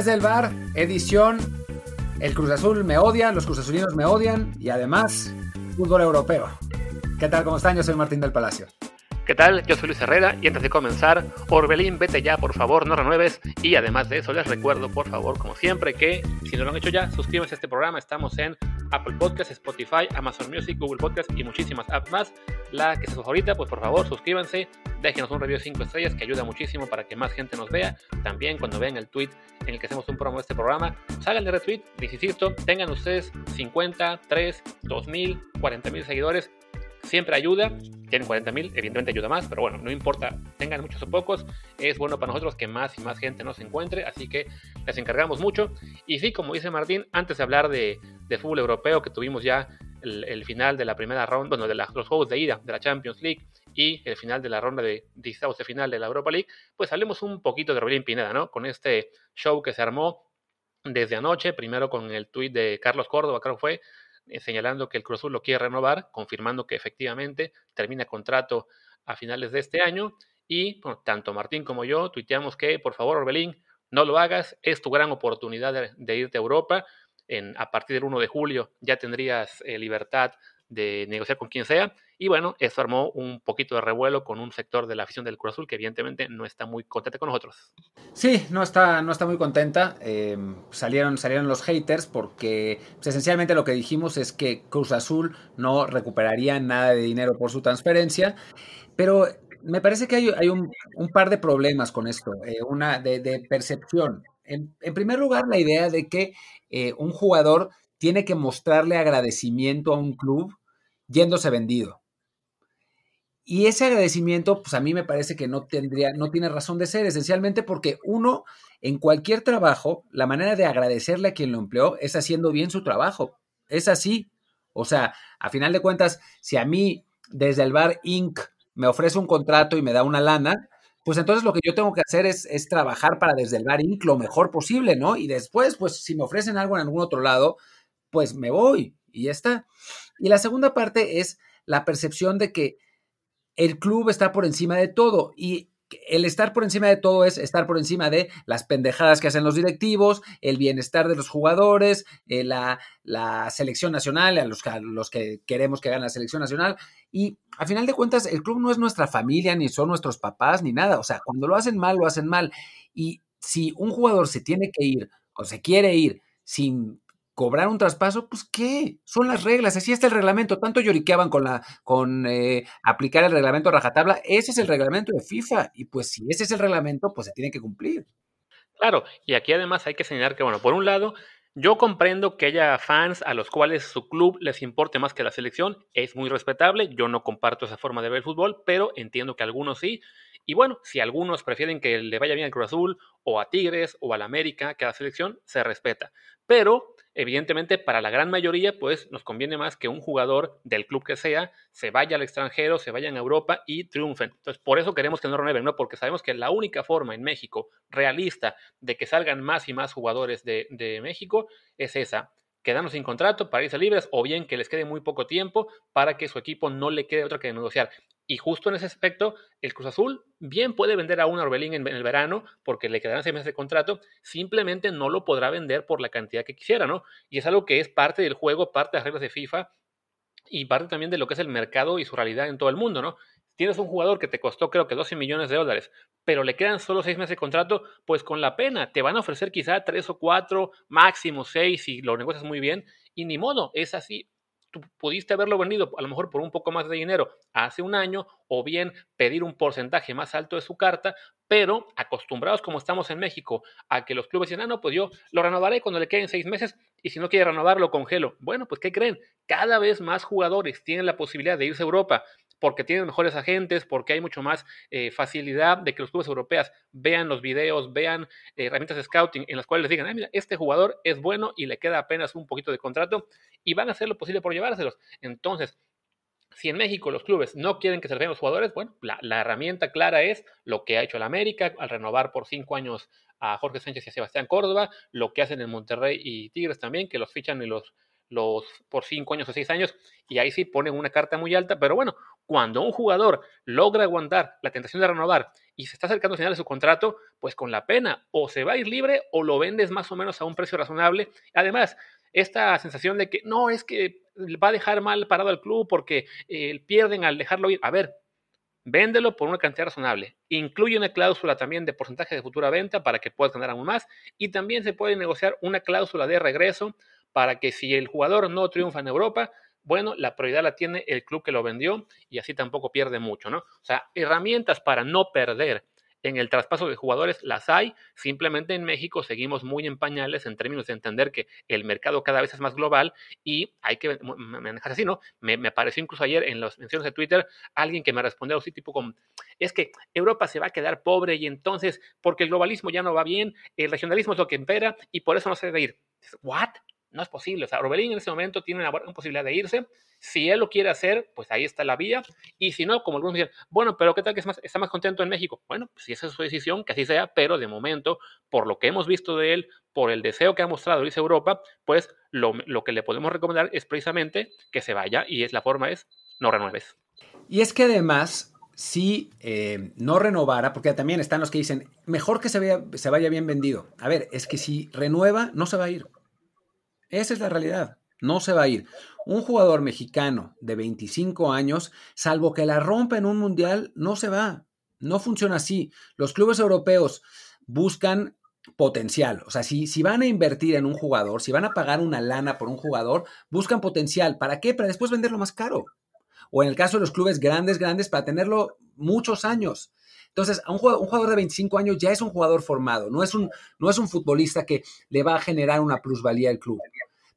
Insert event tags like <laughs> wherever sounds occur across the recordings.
Desde el bar, edición El Cruz Azul me odia, los Cruz Azulinos me odian y además fútbol europeo. ¿Qué tal? ¿Cómo están? Yo soy Martín del Palacio. ¿Qué tal? Yo soy Luis Herrera y antes de comenzar, Orbelín, vete ya, por favor, no renueves. Y además de eso, les recuerdo, por favor, como siempre, que si no lo han hecho ya, suscríbanse a este programa. Estamos en Apple Podcasts, Spotify, Amazon Music, Google Podcasts y muchísimas apps más. La que sea su favorita, pues por favor, suscríbanse, déjenos un review de 5 estrellas que ayuda muchísimo para que más gente nos vea. También cuando vean el tweet en el que hacemos un promo de este programa, salgan de retweet, les insisto, tengan ustedes 50, 3, 2000, 40 mil seguidores siempre ayuda. Tienen 40 mil, evidentemente ayuda más, pero bueno, no importa, tengan muchos o pocos, es bueno para nosotros que más y más gente nos encuentre, así que les encargamos mucho. Y sí, como dice Martín, antes de hablar de, fútbol europeo, que tuvimos ya el, final de la primera ronda, bueno, de los juegos de ida de la Champions League y el final de la ronda de dictados de final de la Europa League, pues hablemos un poquito de Robin Pineda, ¿no? Con este show que se armó desde anoche, primero con el tuit de Carlos Córdoba, creo que fue, eh, señalando que el Cruz Azul lo quiere renovar, confirmando que efectivamente termina contrato a finales de este año. Y tanto Martín como yo tuiteamos que, por favor, Orbelín, no lo hagas, es tu gran oportunidad de, irte a Europa. En, a partir del 1 de julio ya tendrías eh, libertad de negociar con quien sea. Y bueno, eso armó un poquito de revuelo con un sector de la afición del Cruz Azul que evidentemente no está muy contenta con nosotros. Sí, no está, no está muy contenta. Em, salieron, salieron los haters porque pues, esencialmente lo que dijimos es que Cruz Azul no recuperaría nada de dinero por su transferencia. Pero me parece que hay, un, par de problemas con esto, eh, una de, percepción. En, primer lugar, la idea de que eh, un jugador tiene que mostrarle agradecimiento a un club yéndose vendido. Y ese agradecimiento, pues a mí me parece que no tendría, no tiene razón de ser, esencialmente porque uno, en cualquier trabajo, la manera de agradecerle a quien lo empleó es haciendo bien su trabajo. Es así. O sea, a final de cuentas, si a mí desde el bar Inc. me ofrece un contrato y me da una lana, pues entonces lo que yo tengo que hacer es, trabajar para desde el bar lo mejor posible, ¿no? Y después, pues si me ofrecen algo en algún otro lado, pues me voy y ya está. Y la segunda parte es la percepción de que el club está por encima de todo y el estar por encima de todo es estar por encima de las pendejadas que hacen los directivos, el bienestar de los jugadores, eh, la, selección nacional, a los, a los, que queremos que gane la selección nacional. Y a final de cuentas, el club no es nuestra familia, ni son nuestros papás, ni nada. O sea, cuando lo hacen mal, lo hacen mal. Y si un jugador se tiene que ir o se quiere ir sin cobrar un traspaso, pues qué, son las reglas, así está el reglamento, tanto lloriqueaban con la, con eh, aplicar el reglamento rajatabla, ese es el reglamento de FIFA, y pues si ese es el reglamento, pues se tiene que cumplir. Claro, y aquí además hay que señalar que, bueno, por un lado, yo comprendo que haya fans a los cuales su club les importe más que la selección, es muy respetable, yo no comparto esa forma de ver el fútbol, pero entiendo que algunos sí, y bueno, si algunos prefieren que le vaya bien al Cruz Azul, o a Tigres, o al América, que a la selección, se respeta. Pero Evidentemente, para la gran mayoría, pues nos conviene más que un jugador del club que sea se vaya al extranjero, se vaya a Europa y triunfen. Entonces, por eso queremos que no renueven, ¿no? Porque sabemos que la única forma en México realista de que salgan más y más jugadores de, de México es esa, quedarnos sin contrato para irse libres o bien que les quede muy poco tiempo para que su equipo no le quede otra que negociar. Y justo en ese aspecto, el Cruz Azul bien puede vender a un Orbelín en, el verano porque le quedarán seis meses de contrato, simplemente no lo podrá vender por la cantidad que quisiera, ¿no? Y es algo que es parte del juego, parte de las reglas de FIFA y parte también de lo que es el mercado y su realidad en todo el mundo, ¿no? Tienes un jugador que te costó creo que 12 millones de dólares, pero le quedan solo seis meses de contrato, pues con la pena te van a ofrecer quizá tres o cuatro, máximo seis si lo negocias muy bien, y ni modo, es así tú pudiste haberlo vendido a lo mejor por un poco más de dinero hace un año o bien pedir un porcentaje más alto de su carta, pero acostumbrados como estamos en México a que los clubes dicen, ah, no, pues yo lo renovaré cuando le queden seis meses y si no quiere renovar lo congelo. Bueno, pues ¿qué creen? Cada vez más jugadores tienen la posibilidad de irse a Europa porque tienen mejores agentes, porque hay mucho más eh, facilidad de que los clubes europeos vean los videos, vean eh, herramientas de scouting en las cuales les digan, ah, mira, este jugador es bueno y le queda apenas un poquito de contrato y van a hacer lo posible por llevárselos. Entonces, si en México los clubes no quieren que se reciban los jugadores, bueno, la, herramienta clara es lo que ha hecho el América al renovar por cinco años a Jorge Sánchez y a Sebastián Córdoba, lo que hacen en Monterrey y Tigres también, que los fichan y los los por cinco años o seis años y ahí sí ponen una carta muy alta, pero bueno, cuando un jugador logra aguantar la tentación de renovar y se está acercando al final de su contrato, pues con la pena, o se va a ir libre o lo vendes más o menos a un precio razonable. Además, esta sensación de que no, es que va a dejar mal parado al club porque eh, pierden al dejarlo ir. A ver, véndelo por una cantidad razonable. Incluye una cláusula también de porcentaje de futura venta para que puedas ganar aún más. Y también se puede negociar una cláusula de regreso para que si el jugador no triunfa en Europa, bueno, la prioridad la tiene el club que lo vendió y así tampoco pierde mucho, ¿no? O sea, herramientas para no perder en el traspaso de jugadores las hay, simplemente en México seguimos muy en pañales en términos de entender que el mercado cada vez es más global y hay que manejarse así, ¿no? Me, me apareció incluso ayer en las menciones de Twitter alguien que me respondió así tipo como, es que Europa se va a quedar pobre y entonces, porque el globalismo ya no va bien, el regionalismo es lo que impera y por eso no se debe ir. ¿What? No es posible. O sea, Orbelín en ese momento tiene una, posibilidad de irse. Si él lo quiere hacer, pues ahí está la vía. Y si no, como algunos dicen, bueno, pero ¿qué tal que está más contento en México? Bueno, pues si esa es su decisión, que así sea, pero de momento, por lo que hemos visto de él, por el deseo que ha mostrado irse Europa, pues lo, que le podemos recomendar es precisamente que se vaya y es la forma es no renueves. Y es que además, si eh, no renovara, porque también están los que dicen, mejor que se, se vaya bien vendido. A ver, es que si renueva, no se va a ir. Esa es la realidad. No se va a ir. Un jugador mexicano de 25 años, salvo que la rompa en un mundial, no se va. No funciona así. Los clubes europeos buscan potencial. O sea, si, si, van a invertir en un jugador, si van a pagar una lana por un jugador, buscan potencial. ¿Para qué? Para después venderlo más caro. O en el caso de los clubes grandes, grandes, para tenerlo muchos años. Entonces, un jugador, un jugador, de 25 años ya es un jugador formado, no es un, no es un futbolista que le va a generar una plusvalía al club.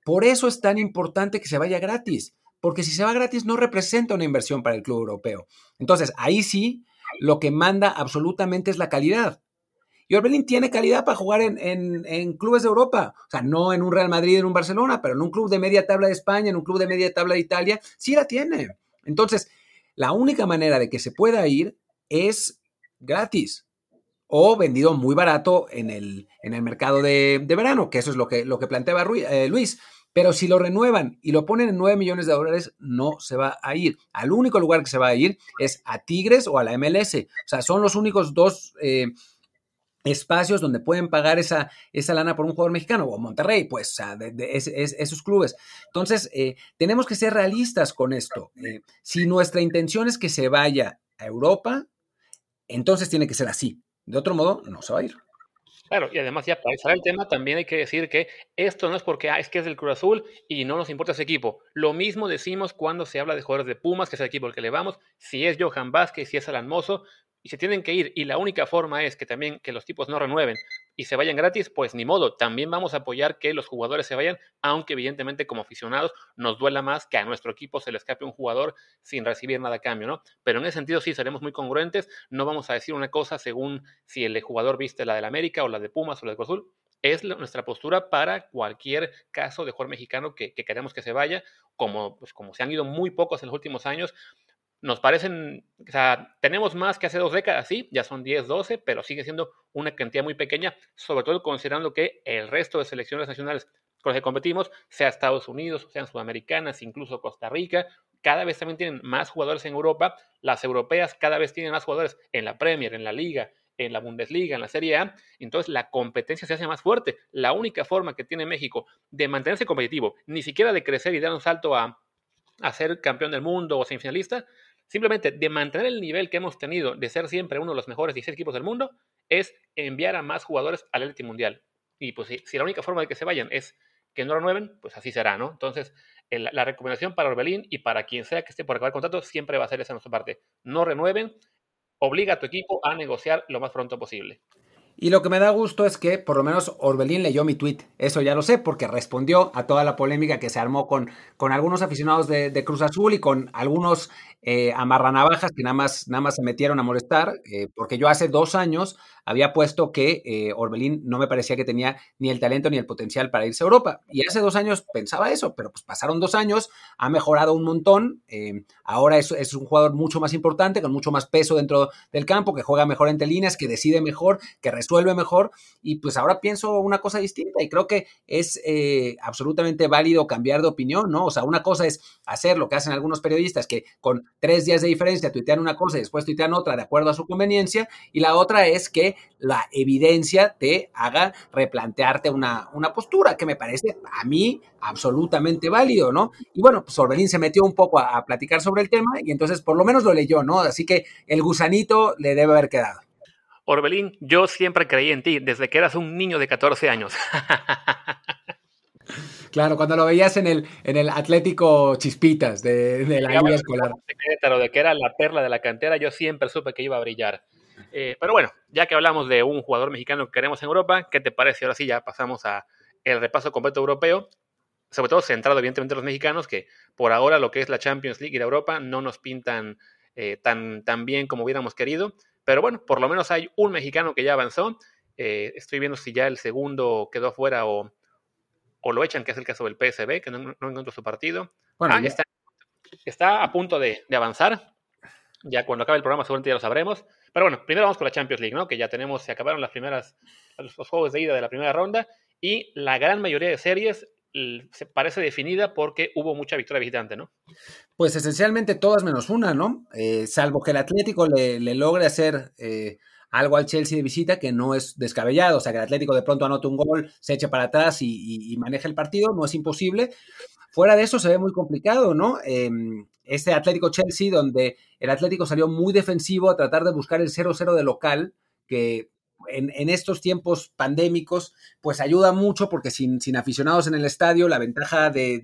Por eso es tan importante que se vaya gratis, porque si se va gratis no representa una inversión para el club europeo. Entonces, ahí sí, lo que manda absolutamente es la calidad. Y Orbelín tiene calidad para jugar en, en, clubes de Europa. O sea, no en un Real Madrid, en un Barcelona, pero en un club de media tabla de España, en un club de media tabla de Italia, sí la tiene. Entonces, la única manera de que se pueda ir es gratis o vendido muy barato en el, en el mercado de, verano, que eso es lo que, lo que planteaba eh, Luis. Pero si lo renuevan y lo ponen en 9 millones de dólares, no se va a ir. Al único lugar que se va a ir es a Tigres o a la MLS. O sea, son los únicos dos eh, espacios donde pueden pagar esa, esa lana por un jugador mexicano, o Monterrey, pues, o sea, de, esos clubes. Entonces, eh, tenemos que ser realistas con esto. si nuestra intención es que se vaya a Europa, entonces tiene que ser así. De otro modo, no se va a ir. Claro, y además ya para el tema también hay que decir que esto no es porque ah, es que es del Cruz Azul y no nos importa ese equipo. Lo mismo decimos cuando se habla de jugadores de Pumas, que es el equipo al que le vamos, si es Johan Vázquez, si es Alan Mozo, y se tienen que ir y la única forma es que también que los tipos no renueven y se vayan gratis, pues ni modo, también vamos a apoyar que los jugadores se vayan, aunque evidentemente como aficionados nos duela más que a nuestro equipo se le escape un jugador sin recibir nada a cambio, ¿no? Pero en ese sentido sí seremos muy congruentes, no vamos a decir una cosa según si el jugador viste la del América o la de Pumas o la de Cruz es nuestra postura para cualquier caso de jugador mexicano que, queremos que se vaya, como, pues, como se han ido muy pocos en los últimos años, nos parecen, o sea, tenemos más que hace dos décadas, sí, ya son 10, 12, pero sigue siendo una cantidad muy pequeña, sobre todo considerando que el resto de selecciones nacionales con las que competimos, sea Estados Unidos, sean sudamericanas, incluso Costa Rica, cada vez también tienen más jugadores en Europa, las europeas cada vez tienen más jugadores en la Premier, en la Liga, en la Bundesliga, en la Serie A, entonces la competencia se hace más fuerte. La única forma que tiene México de mantenerse competitivo, ni siquiera de crecer y dar un salto a, a ser campeón del mundo o semifinalista, Simplemente de mantener el nivel que hemos tenido de ser siempre uno de los mejores 16 equipos del mundo es enviar a más jugadores al Elite Mundial. Y pues si, la única forma de que se vayan es que no renueven, pues así será, ¿no? Entonces, la recomendación para Orbelín y para quien sea que esté por acabar contrato siempre va a ser esa nuestra parte. No renueven, obliga a tu equipo a negociar lo más pronto posible. Y lo que me da gusto es que por lo menos Orbelín leyó mi tweet. Eso ya lo sé porque respondió a toda la polémica que se armó con, con algunos aficionados de, Cruz Azul y con algunos eh, amarranavajas que nada más, nada más se metieron a molestar. Eh, porque yo hace dos años había puesto que eh, Orbelín no me parecía que tenía ni el talento ni el potencial para irse a Europa. Y hace dos años pensaba eso, pero pues pasaron dos años, ha mejorado un montón, eh, ahora es, es, un jugador mucho más importante, con mucho más peso dentro del campo, que juega mejor entre líneas, que decide mejor, que resuelve mejor, y pues ahora pienso una cosa distinta y creo que es absolutamente válido cambiar de opinión, ¿no? O sea, una cosa es hacer lo que hacen algunos periodistas, que con tres días de diferencia tuitean una cosa y después tuitean otra de acuerdo a su conveniencia, y la otra es que la evidencia te haga replantearte una, una postura, que me parece a mí absolutamente válido, ¿no? Y bueno, pues Orbelín se metió un poco a, a platicar sobre el tema y entonces por lo menos lo leyó, ¿no? Así que el gusanito le debe haber quedado. Orbelín, yo siempre creí en ti desde que eras un niño de 14 años. <laughs> Claro, cuando lo veías en el, en el Atlético Chispitas de, de la liga escolar. De, de que era la perla de la cantera, yo siempre supe que iba a brillar. Eh, pero bueno, ya que hablamos de un jugador mexicano que queremos en Europa, ¿qué te parece? Ahora sí ya pasamos a el repaso completo europeo, sobre todo centrado evidentemente en los mexicanos, que por ahora lo que es la Champions League y la Europa no nos pintan eh, tan, tan bien como hubiéramos querido. Pero bueno, por lo menos hay un mexicano que ya avanzó. Eh, estoy viendo si ya el segundo quedó fuera o, o lo echan, que es el caso del PSB, que no, no encuentro su partido. Bueno, ah, está, está, a punto de, de, avanzar. Ya cuando acabe el programa seguramente ya lo sabremos. Pero bueno, primero vamos con la Champions League, ¿no? Que ya tenemos, se acabaron las primeras, los, los juegos de ida de la primera ronda y la gran mayoría de series se parece definida porque hubo mucha victoria visitante, ¿no? Pues esencialmente todas menos una, ¿no? Eh, salvo que el Atlético le, le logre hacer eh, algo al Chelsea de visita que no es descabellado, o sea, que el Atlético de pronto anota un gol, se eche para atrás y, y, maneja el partido, no es imposible. Fuera de eso se ve muy complicado, ¿no? Eh, este Atlético Chelsea, donde el Atlético salió muy defensivo a tratar de buscar el 0-0 de local, que en, estos tiempos pandémicos, pues ayuda mucho porque sin, sin aficionados en el estadio, la ventaja de,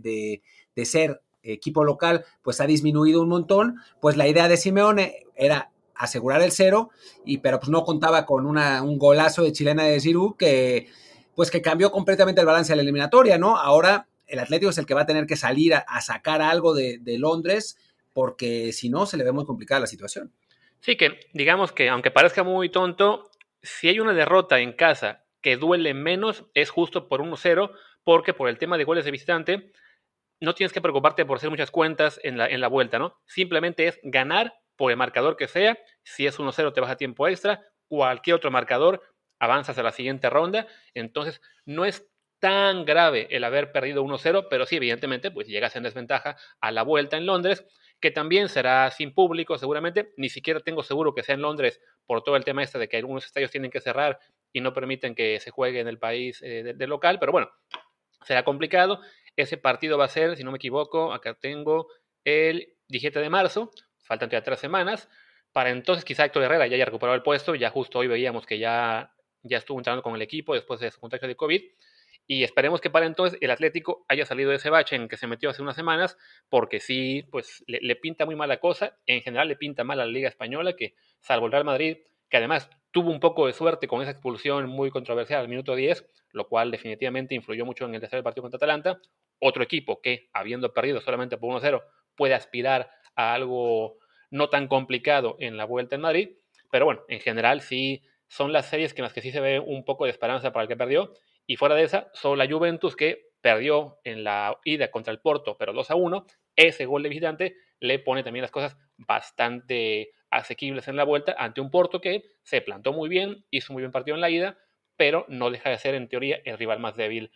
de, ser equipo local, pues ha disminuido un montón. Pues la idea de Simeone era asegurar el cero, y, pero pues no contaba con una, un golazo de chilena de Giroud que pues que cambió completamente el balance de la eliminatoria, ¿no? Ahora el Atlético es el que va a tener que salir a, sacar algo de, de, Londres, porque si no, se le ve muy complicada la situación. Sí, que digamos que aunque parezca muy tonto, si hay una derrota en casa que duele menos, es justo por 1-0, porque por el tema de goles de visitante, no tienes que preocuparte por hacer muchas cuentas en la, en la vuelta, ¿no? Simplemente es ganar por el marcador que sea. Si es 1-0 te vas a tiempo extra. Cualquier otro marcador avanzas a la siguiente ronda. Entonces no es tan grave el haber perdido 1-0, pero sí, evidentemente, pues llegas en desventaja a la vuelta en Londres, que también será sin público seguramente. Ni siquiera tengo seguro que sea en Londres por todo el tema este de que algunos estadios tienen que cerrar y no permiten que se juegue en el país eh, de, de local, pero bueno, será complicado. Ese partido va a ser, si no me equivoco, acá tengo el 17 de marzo, faltan ya tres semanas. Para entonces quizá Héctor Herrera ya haya recuperado el puesto, ya justo hoy veíamos que ya, ya estuvo entrando con el equipo después de su contagio de COVID. Y esperemos que para entonces el Atlético haya salido de ese bache en que se metió hace unas semanas, porque sí, pues le, le pinta muy mala cosa. En general le pinta mal a la Liga Española, que salvo el Real Madrid, que además tuvo un poco de suerte con esa expulsión muy controversial al minuto 10, lo cual definitivamente influyó mucho en el tercer partido contra Atalanta. Otro equipo que, habiendo perdido solamente por 1-0, puede aspirar a algo no tan complicado en la vuelta en Madrid. Pero bueno, en general sí son las series en las que sí se ve un poco de esperanza para el que perdió. Y fuera de esa, solo la Juventus que perdió en la ida contra el Porto, pero 2 a 1. Ese gol de visitante le pone también las cosas bastante asequibles en la vuelta ante un Porto que se plantó muy bien, hizo muy bien partido en la ida, pero no deja de ser en teoría el rival más débil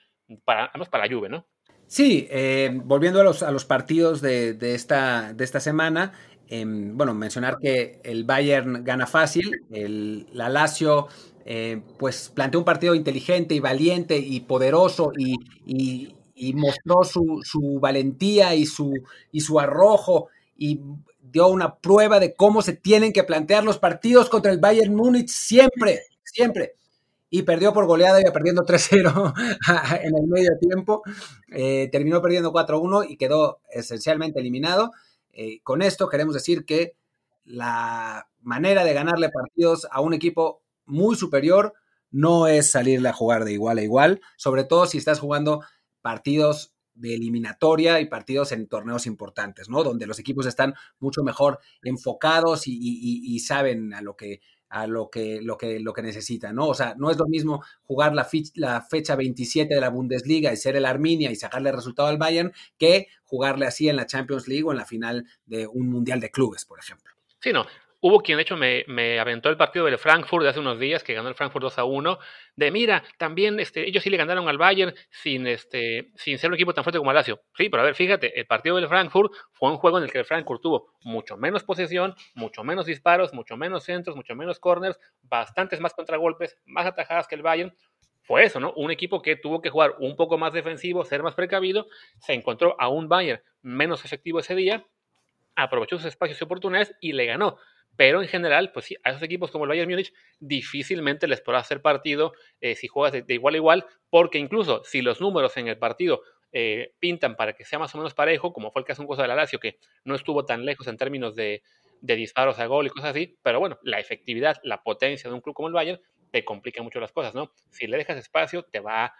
para, además para la Juve, ¿no? Sí, eh, volviendo a los, a los partidos de, de, esta, de esta semana, eh, bueno, mencionar que el Bayern gana fácil, el, la Lazio eh, pues planteó un partido inteligente y valiente y poderoso y, y, y mostró su, su, valentía y su, y su arrojo y dio una prueba de cómo se tienen que plantear los partidos contra el Bayern Múnich siempre, siempre. Y perdió por goleada, iba perdiendo <laughs> 3-0 en el medio tiempo. Eh, terminó perdiendo 4-1 y quedó esencialmente eliminado. Eh, con esto queremos decir que la manera de ganarle partidos a un equipo muy superior no es salirle a jugar de igual a igual, sobre todo si estás jugando partidos de eliminatoria y partidos en torneos importantes, ¿no? Donde los equipos están mucho mejor enfocados y, saben a lo que a lo que, lo que, lo que necesita, ¿no? O sea, no es lo mismo jugar la, la fecha 27 de la Bundesliga y ser el Arminia y sacarle resultado al Bayern que jugarle así en la Champions League o en la final de un Mundial de Clubes, por ejemplo. Sí, no, Hubo quien, de hecho, me, aventó el partido del Frankfurt de hace unos días, que ganó el Frankfurt 2 a 1, de mira, también este, ellos sí le ganaron al Bayern sin, este, sin ser un equipo tan fuerte como Lazio. Sí, pero a ver, fíjate, el partido del Frankfurt fue un juego en el que el Frankfurt tuvo mucho menos posesión, mucho menos disparos, mucho menos centros, mucho menos corners, bastantes más contragolpes, más atajadas que el Bayern. Fue eso, ¿no? Un equipo que tuvo que jugar un poco más defensivo, ser más precavido, se encontró a un Bayern menos efectivo ese día, aprovechó sus espacios y oportunidades y le ganó. Pero en general, pues sí, a esos equipos como el Bayern Múnich difícilmente les podrá hacer partido eh, si juegas de, igual a igual, porque incluso si los números en el partido eh, pintan para que sea más o menos parejo, como fue el caso en cosa de la Lazio, que no estuvo tan lejos en términos de, de, disparos a gol y cosas así, pero bueno, la efectividad, la potencia de un club como el Bayern te complica mucho las cosas, ¿no? Si le dejas espacio, te va,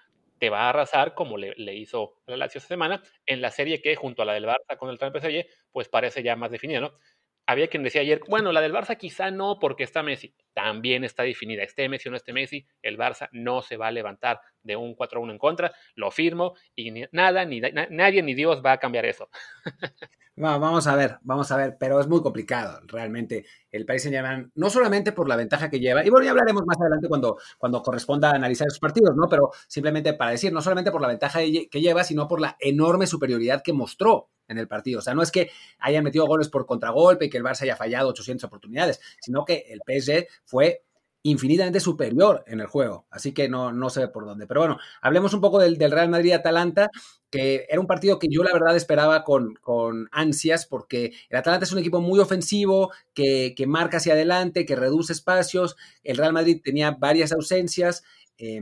te va a arrasar como le, hizo la Lazio esta semana en la serie que junto a la del Barça con el PSG, pues parece ya más definida, ¿no? Había quien decía ayer, bueno, la del Barça quizá no porque está Messi. También está definida. Este Messi o no este Messi, el Barça no se va a levantar de un 4-1 en contra. Lo firmo y nada, ni nadie ni Dios va a cambiar eso. <laughs> vamos a ver, vamos a ver, pero es muy complicado realmente el Paris Saint Germain, no solamente por la ventaja que lleva, y bueno, ya hablaremos más adelante cuando, cuando corresponda analizar esos partidos, ¿no? Pero simplemente para decir, no solamente por la ventaja que lleva, sino por la enorme superioridad que mostró en el partido. O sea, no es que hayan metido goles por contragolpe y que el Barça haya fallado 800 oportunidades, sino que el PSG fue infinitamente superior en el juego. Así que no, no sé por dónde. Pero bueno, hablemos un poco del, Real Madrid-Atalanta, que era un partido que yo la verdad esperaba con, con ansias, porque el Atalanta es un equipo muy ofensivo, que, que, marca hacia adelante, que reduce espacios. El Real Madrid tenía varias ausencias. Eh,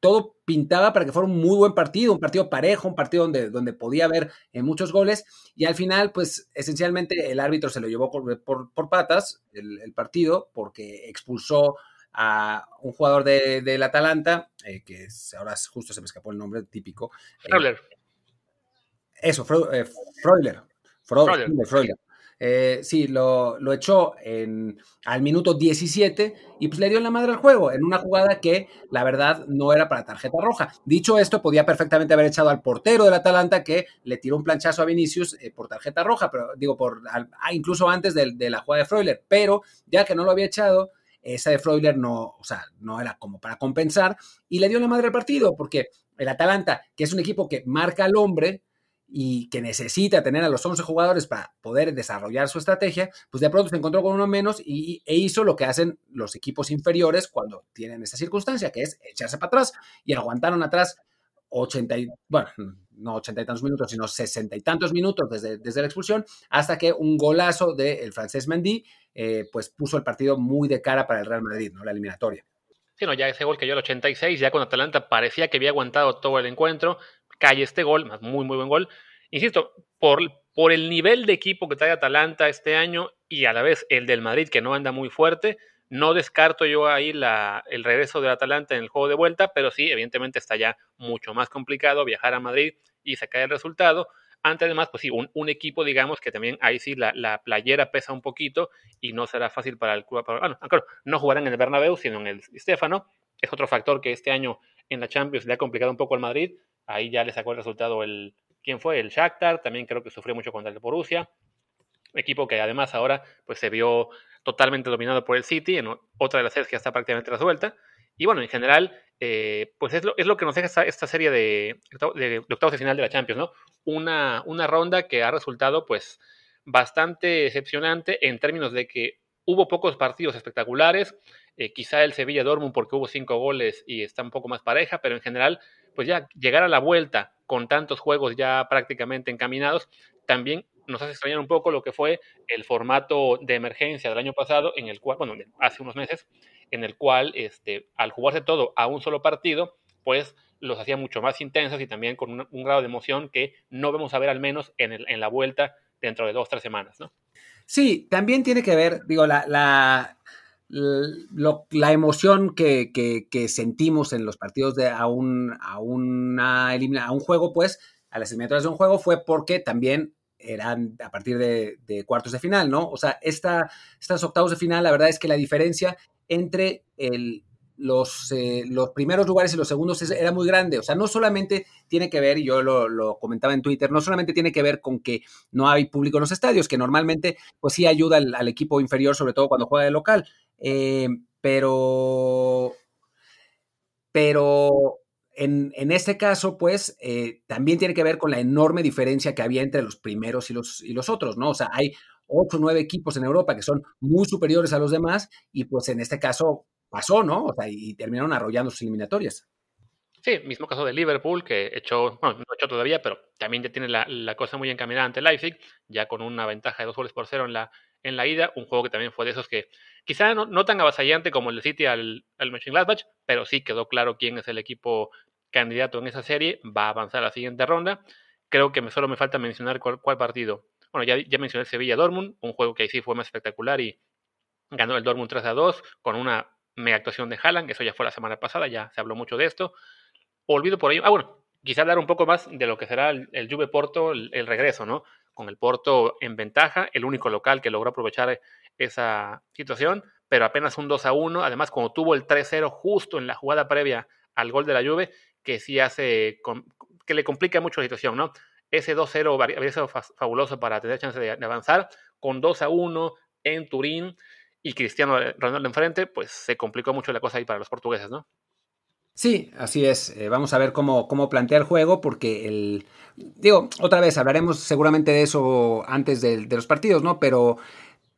todo pintaba para que fuera un muy buen partido, un partido parejo, un partido donde, donde podía haber eh, muchos goles. Y al final, pues esencialmente el árbitro se lo llevó por, patas el, partido porque expulsó a un jugador del Atalanta, eh, que ahora justo se me escapó el nombre típico. Eh, eso, Freuler. Freuler. Eh, sí, lo, echó en, al minuto 17 y pues le dio la madre al juego en una jugada que la verdad no era para tarjeta roja. Dicho esto, podía perfectamente haber echado al portero del Atalanta que le tiró un planchazo a Vinicius eh, por tarjeta roja, pero digo, por ah, incluso antes de, de, la jugada de Freuler, pero ya que no lo había echado, esa de Freuler no, o sea, no era como para compensar y le dio la madre al partido porque el Atalanta, que es un equipo que marca al hombre, y que necesita tener a los 11 jugadores para poder desarrollar su estrategia, pues de pronto se encontró con uno menos y, e hizo lo que hacen los equipos inferiores cuando tienen esa circunstancia, que es echarse para atrás y aguantaron atrás 80 y, bueno, no 80 y tantos minutos, sino 60 y tantos minutos desde, desde la expulsión, hasta que un golazo del francés Mendy, eh, pues puso el partido muy de cara para el Real Madrid, ¿no? La eliminatoria. Sí, no, ya ese gol que yo el 86, ya con Atalanta parecía que había aguantado todo el encuentro, cae este gol, más muy, muy buen gol. Insisto, por, por el nivel de equipo que trae Atalanta este año y a la vez el del Madrid que no anda muy fuerte, no descarto yo ahí la, el regreso del Atalanta en el juego de vuelta, pero sí, evidentemente está ya mucho más complicado viajar a Madrid y sacar el resultado. Antes, además, pues sí, un, equipo, digamos, que también ahí sí la, la, playera pesa un poquito y no será fácil para el club. Bueno, claro, no jugarán en el Bernabéu, sino en el Stefano. Es otro factor que este año en la Champions le ha complicado un poco al Madrid. Ahí ya le sacó el resultado el, ¿quién fue? El Shakhtar, también creo que sufrió mucho contra el Borussia. Equipo que además ahora pues se vio totalmente dominado por el City, en otra de las series que está prácticamente resuelta. Y bueno, en general, eh, pues es lo, es lo, que nos deja esta, serie de, de, octavos de final de la Champions, ¿no? Una, una ronda que ha resultado pues bastante decepcionante en términos de que hubo pocos partidos espectaculares, eh, quizá el Sevilla Dortmund porque hubo cinco goles y está un poco más pareja, pero en general, pues ya llegar a la vuelta con tantos juegos ya prácticamente encaminados, también nos hace extrañar un poco lo que fue el formato de emergencia del año pasado, en el cual, bueno, hace unos meses, en el cual, este, al jugarse todo a un solo partido, pues los hacía mucho más intensos y también con un, grado de emoción que no vemos a ver al menos en, la vuelta dentro de dos, tres semanas, ¿no? Sí, también tiene que ver, digo, la, la emoción que, sentimos en los partidos de a un, a un juego, pues, a las eliminatorias de un juego, fue porque también eran a partir de, cuartos de final, ¿no? O sea, esta, estas octavos de final, la verdad es que la diferencia entre el, los, eh, los primeros lugares y los segundos era muy grande. O sea, no solamente tiene que ver, y yo lo, comentaba en Twitter, no solamente tiene que ver con que no hay público en los estadios, que normalmente pues sí ayuda al, equipo inferior, sobre todo cuando juega de local. Eh, pero, pero en, en, este caso, pues, eh, también tiene que ver con la enorme diferencia que había entre los primeros y los, y los otros, ¿no? O sea, hay ocho o nueve equipos en Europa que son muy superiores a los demás y pues en este caso pasó, ¿no? O sea, y terminaron arrollando sus eliminatorias. Sí, mismo caso de Liverpool, que echó, bueno, no echó todavía, pero también ya tiene la, cosa muy encaminada ante Leipzig, ya con una ventaja de dos goles por cero en la, en la ida, un juego que también fue de esos que quizá no, no tan avasallante como el de City al, al Mönchengladbach, pero sí quedó claro quién es el equipo candidato en esa serie, va a avanzar a la siguiente ronda. Creo que solo me falta mencionar cuál, partido. Bueno, ya, ya mencioné Sevilla-Dortmund, un juego que ahí sí fue más espectacular y ganó el Dortmund 3 a 2 con una mega actuación de Haaland, eso ya fue la semana pasada, ya se habló mucho de esto. Olvido por ello, ah bueno, quizá hablar un poco más de lo que será el, Juve Porto, el, el, regreso, ¿no? Con el Porto en ventaja, el único local que logró aprovechar esa situación, pero apenas un 2 a 1, además cuando tuvo el 3-0 justo en la jugada previa al gol de la Juve, que sí hace, que le complica mucho la situación, ¿no? Ese 2-0 habría sido fabuloso para tener chance de, avanzar, con 2 a 1 en Turín y Cristiano Ronaldo enfrente, pues se complicó mucho la cosa ahí para los portugueses, ¿no? Sí, así es. Eh, vamos a ver cómo, cómo plantea el juego, porque el. Digo, otra vez, hablaremos seguramente de eso antes de, los partidos, ¿no? Pero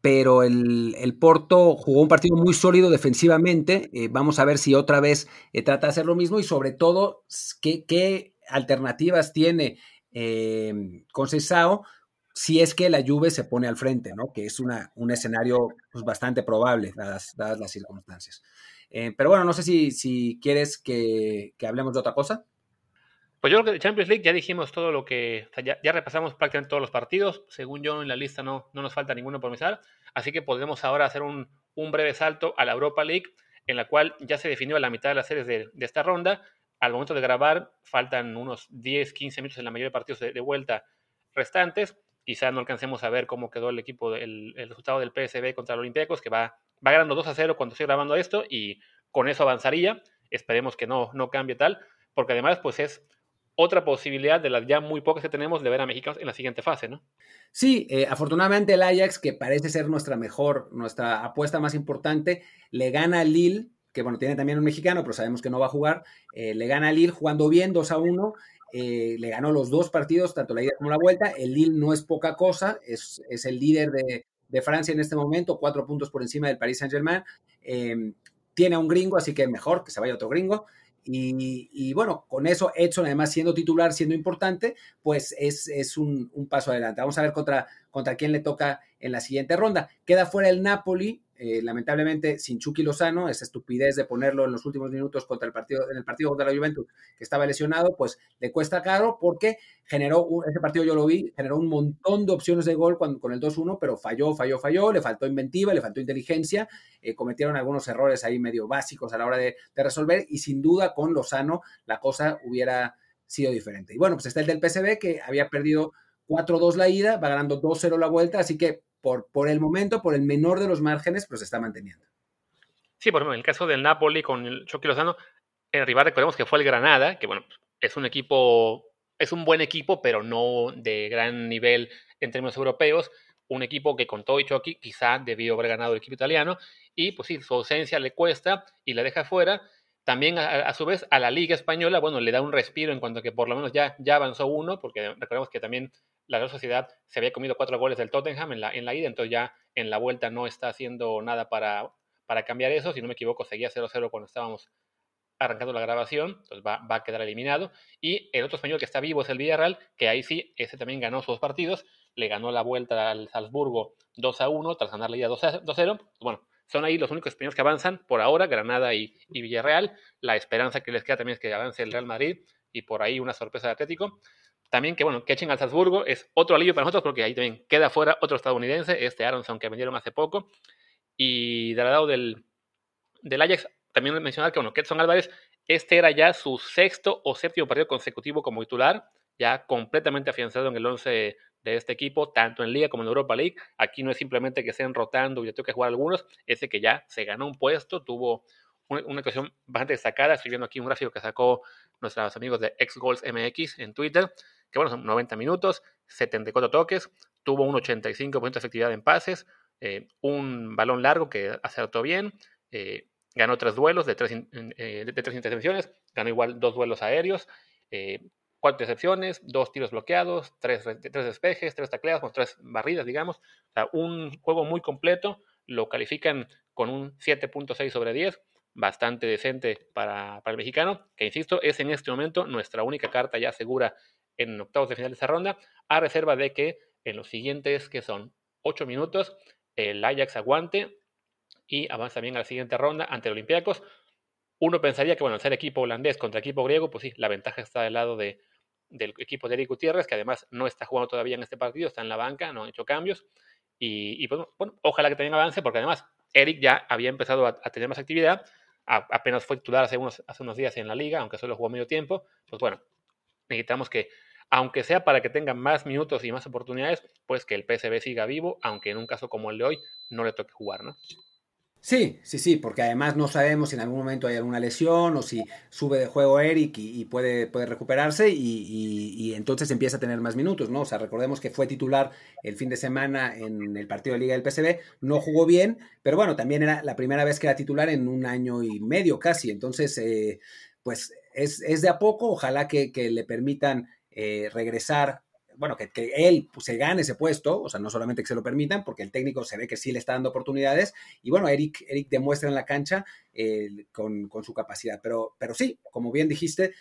pero el, el, Porto jugó un partido muy sólido defensivamente. Eh, vamos a ver si otra vez eh, trata de hacer lo mismo y sobre todo qué, qué alternativas tiene eh, con Cesao si es que la Juve se pone al frente, ¿no? que es una, un escenario pues, bastante probable dadas, las circunstancias. pero bueno, no sé si, si quieres que, que hablemos de otra cosa. Pues yo creo que de Champions League ya dijimos todo lo que. ya, repasamos prácticamente todos los partidos. Según yo, en la lista no, no nos falta ninguno por mencionar. Así que podemos ahora hacer un, breve salto a la Europa League, en la cual ya se definió la mitad de las series de, esta ronda. Al momento de grabar, faltan unos 10, 15 minutos en la mayoría de partidos de, vuelta restantes. Quizá no alcancemos a ver cómo quedó el equipo, el, el resultado del PSB contra los Olympiacos, que va, va ganando 2 a 0 cuando estoy grabando esto, y con eso avanzaría. Esperemos que no, no cambie tal, porque además, pues es otra posibilidad de las ya muy pocas que tenemos de ver a mexicanos en la siguiente fase, ¿no? Sí, eh, afortunadamente el Ajax, que parece ser nuestra mejor, nuestra apuesta más importante, le gana a Lille, que bueno, tiene también un mexicano, pero sabemos que no va a jugar, eh, le gana a Lille jugando bien 2 a 1, eh, le ganó los dos partidos, tanto la ida como la vuelta, el Lille no es poca cosa, es, es el líder de, de, Francia en este momento, cuatro puntos por encima del Paris Saint Germain, tiene a un gringo, así que mejor que se vaya otro gringo, y, bueno, con eso Edson, además siendo titular, siendo importante, pues es, es un, un, paso adelante. Vamos a ver contra, contra quién le toca en la siguiente ronda. Queda fuera el Napoli, eh, lamentablemente sin Chucky Lozano, esa estupidez de ponerlo en los últimos minutos contra el partido, en el partido contra la Juventus, que estaba lesionado, pues le cuesta caro porque generó, ese partido yo lo vi, generó un montón de opciones de gol con, el 2-1, pero falló, falló, falló, le faltó inventiva, le faltó inteligencia, eh, cometieron algunos errores ahí medio básicos a la hora de, de resolver y sin duda con Lozano la cosa hubiera sido diferente. Y bueno, pues está el del PSV que había perdido 4-2 la ida, va ganando 2-0 la vuelta, así que por, por el momento, por el menor de los márgenes, pero se está manteniendo. Sí, por ejemplo, en el caso del Napoli con el Chucky Lozano, el rival recordemos que fue el Granada, que bueno, es un equipo, es un buen equipo, pero no de gran nivel en términos europeos. Un equipo que con todo y Chucky quizá debió haber ganado el equipo italiano, y pues sí, su ausencia le cuesta y la deja fuera. También, a, su vez, a la Liga Española, bueno, le da un respiro en cuanto a que por lo menos ya, ya avanzó uno, porque recordemos que también la Real Sociedad se había comido cuatro goles del Tottenham en la, en la ida, entonces ya en la vuelta no está haciendo nada para, para cambiar eso. Si no me equivoco, seguía 0-0 cuando estábamos arrancando la grabación, entonces va, va, a quedar eliminado. Y el otro español que está vivo es el Villarreal, que ahí sí, ese también ganó sus partidos, le ganó la vuelta al Salzburgo 2 1 tras ganar la ida 2-0. Bueno, son ahí los únicos españoles que avanzan por ahora, Granada y, Villarreal. La esperanza que les queda también es que avance el Real Madrid y por ahí una sorpresa de Atlético. También que, bueno, que echen al Salzburgo es otro alivio para nosotros porque ahí también queda fuera otro estadounidense, este Aronson que vendieron hace poco. Y del lado del, del Ajax, también mencionar que, bueno, Ketson Álvarez, este era ya su sexto o séptimo partido consecutivo como titular, ya completamente afianzado en el once de este equipo, tanto en Liga como en Europa League. Aquí no es simplemente que estén rotando y yo tengo que jugar algunos, es que ya se ganó un puesto, tuvo una, actuación bastante destacada. Estoy viendo aquí un gráfico que sacó nuestros amigos de Xgoals MX en Twitter, que bueno, son 90 minutos, 74 toques, tuvo un 85% de efectividad en pases, eh, un balón largo que acertó bien, eh, ganó tres duelos de tres, eh, de tres intercepciones, ganó igual dos duelos aéreos, cuatro intercepciones, dos tiros bloqueados, tres, tres despejes, tres tacleados, tres barridas, digamos. O sea, un juego muy completo, lo califican con un 7.6 sobre 10, bastante decente para, para, el mexicano, que insisto, es en este momento nuestra única carta ya segura en octavos de final de esa ronda, a reserva de que en los siguientes, que son 8 minutos, el Ajax aguante y avanza bien a la siguiente ronda ante los Olympiacos. Uno pensaría que, bueno, al ser equipo holandés contra equipo griego, pues sí, la ventaja está del lado de, del equipo de Eric Gutiérrez, que además no está jugando todavía en este partido, está en la banca, no ha hecho cambios. Y, pues, ojalá que también avance, porque además Eric ya había empezado a, tener más actividad, apenas fue titular hace unos, días en la liga, aunque solo jugó medio tiempo. Pues bueno, necesitamos que aunque sea para que tengan más minutos y más oportunidades, pues que el PSV siga vivo, aunque en un caso como el de hoy no le toque jugar, ¿no? Sí, sí, sí, porque además no sabemos si en algún momento hay alguna lesión o si sube de juego Eric y, puede, puede, recuperarse y, entonces empieza a tener más minutos, ¿no? O sea, recordemos que fue titular el fin de semana en el partido de Liga del PSV, no jugó bien, pero bueno, también era la primera vez que era titular en un año y medio casi, entonces, eh, pues es, es, de a poco, ojalá que, que le permitan eh, regresar, bueno, que, él pues, se gane ese puesto, o sea, no solamente que se lo permitan, porque el técnico se ve que sí le está dando oportunidades, y bueno, Eric, Eric demuestra en la cancha con, su capacidad, pero, pero sí, como bien dijiste,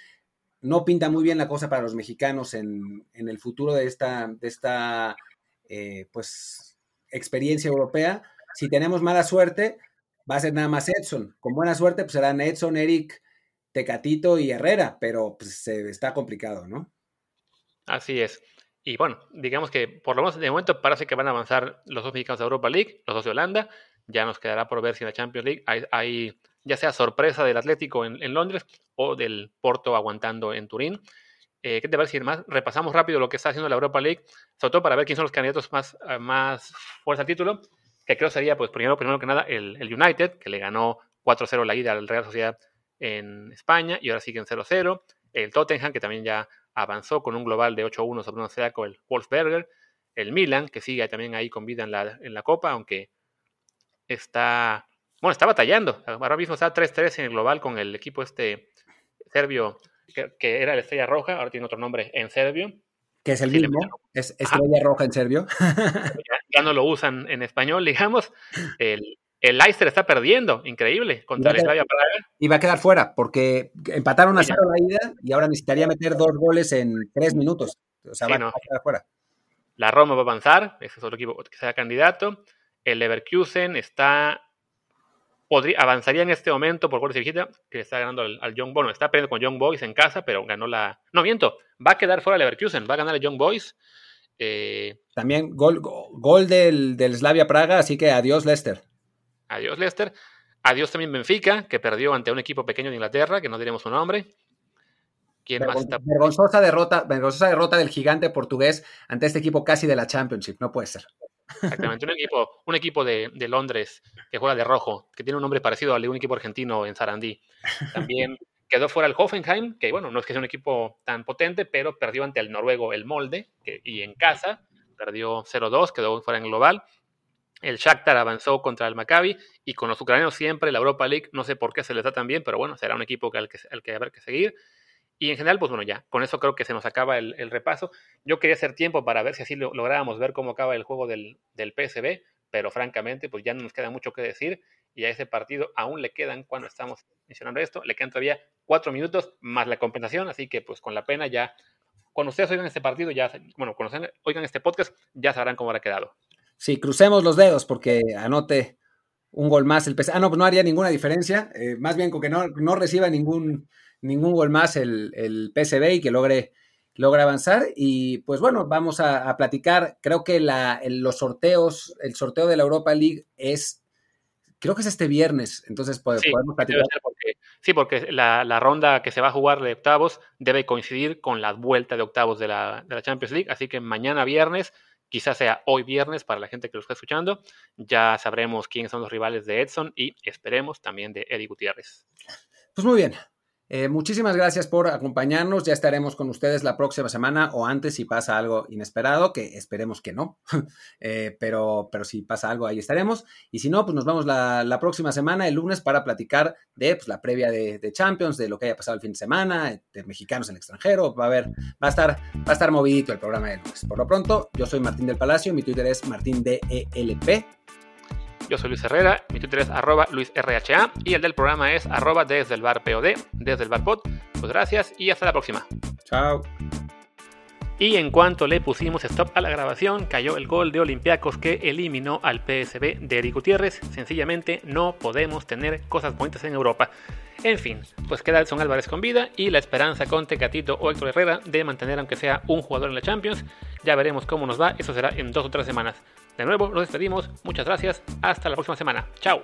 no pinta muy bien la cosa para los mexicanos en, el futuro de esta, de esta eh, pues, experiencia europea. Si tenemos mala suerte, va a ser nada más Edson. Con buena suerte, pues serán Edson, Eric, Tecatito y Herrera, pero pues se está complicado, ¿no? Así es. Y bueno, digamos que por lo menos de momento parece que van a avanzar los dos mexicanos de Europa League, los dos de Holanda. Ya nos quedará por ver si en la Champions League hay, ya sea sorpresa del Atlético en, Londres o del Porto aguantando en Turín. Eh, ¿Qué te parece? Más repasamos rápido lo que está haciendo la Europa League, sobre todo para ver quiénes son los candidatos más, más fuerza al título, que creo sería, pues primero, primero que nada, el, el United, que le ganó 4-0 la ida al Real Sociedad en España y ahora sigue en 0-0. El Tottenham, que también ya avanzó con un global de 8-1 sobre un con el Wolfsberger. El Milan, que sigue también ahí con vida en la, en la Copa, aunque está, bueno, está batallando. Ahora mismo está 3-3 en el global con el equipo este serbio, que, era la Estrella Roja, ahora tiene otro nombre en serbio. Que es el mismo, es Estrella Roja en serbio. Ya, no lo usan en español, <laughs> digamos. El, <laughs> el Leicester está perdiendo, increíble, contra el Slavia Praga. Y va a quedar fuera, porque empataron a cero la ida y ahora necesitaría meter dos goles en tres minutos. O sea, va, a quedar fuera. La Roma va a avanzar, ese es otro equipo que sea candidato. El Leverkusen está. Podría, avanzaría en este momento por goles de visita, que está ganando al, Young Boys. está perdiendo con Young Boys en casa, pero ganó la. No, miento, va a quedar fuera el Leverkusen, va a ganar el Young Boys. Eh, También gol, gol del, del Slavia Praga, así que adiós, Leicester. Adiós Leicester. Adiós también Benfica, que perdió ante un equipo pequeño de Inglaterra, que no diremos su nombre. ¿Quién más está? vergonzosa, derrota, vergonzosa derrota del gigante portugués ante este equipo casi de la Championship. No puede ser. Exactamente, un equipo, un equipo de, Londres que juega de rojo, que tiene un nombre parecido al de un equipo argentino en Sarandí. También <laughs> quedó fuera el Hoffenheim, que bueno, no es que sea un equipo tan potente, pero perdió ante el noruego el Molde, y en casa perdió 0-2, quedó fuera en global. El Shakhtar avanzó contra el Maccabi y con los ucranianos siempre la Europa League, no sé por qué se les da tan bien, pero bueno, será un equipo al que, al que habrá que seguir. Y en general, pues bueno, ya, con eso creo que se nos acaba el, repaso. Yo quería hacer tiempo para ver si así lográbamos ver cómo acaba el juego del, del PSB, pero francamente, pues ya no nos queda mucho que decir. Y a ese partido aún le quedan, cuando estamos mencionando esto, le quedan todavía cuatro minutos más la compensación, así que pues con la pena ya, cuando ustedes oigan este partido, ya, bueno, cuando oigan este podcast, ya sabrán cómo habrá quedado. Sí, crucemos los dedos porque anote un gol más el PSV. Ah, no, pues no haría ninguna diferencia. Eh, más bien con que no, no reciba ningún, ningún gol más el, el PSV y que logre, logre avanzar. Y pues bueno, vamos a, platicar. Creo que la, los sorteos, el sorteo de la Europa League es creo que es este viernes, entonces podemos platicar. sí, porque la, ronda que se va a jugar de octavos debe coincidir con la vuelta de octavos de la, de la Champions League, así que mañana viernes quizás sea hoy viernes para la gente que lo está escuchando. Ya sabremos quiénes son los rivales de Edson y esperemos también de Eddie Gutiérrez. Pues muy bien, eh, muchísimas gracias por acompañarnos. Ya estaremos con ustedes la próxima semana o antes si pasa algo inesperado, que esperemos que no. <laughs> Eh, pero, pero si pasa algo, ahí estaremos. Y si no, pues nos vemos la, próxima semana, el lunes, para platicar de pues, la previa de, Champions, de lo que haya pasado el fin de semana, de mexicanos en el extranjero. Va a haber, va a estar, va a estar movidito el programa de lunes. Por lo pronto, yo soy Martín del Palacio, mi Twitter es martindelp. Yo soy Luis Herrera, mi Twitter es arroba luisrha y el del programa es arroba desde el bar POD, desde el bar pod. Pues gracias y hasta la próxima. Chao. Y en cuanto le pusimos stop a la grabación, cayó el gol de Olympiacos que eliminó al PSB de Eric Gutiérrez. Sencillamente no podemos tener cosas bonitas en Europa. En fin, pues queda Edson Álvarez con vida y la esperanza con Tecatito o Héctor Herrera de mantener aunque sea un jugador en la Champions. Ya veremos cómo nos va, eso será en dos o tres semanas. De nuevo, nos despedimos. Muchas gracias. Hasta la próxima semana. Chao.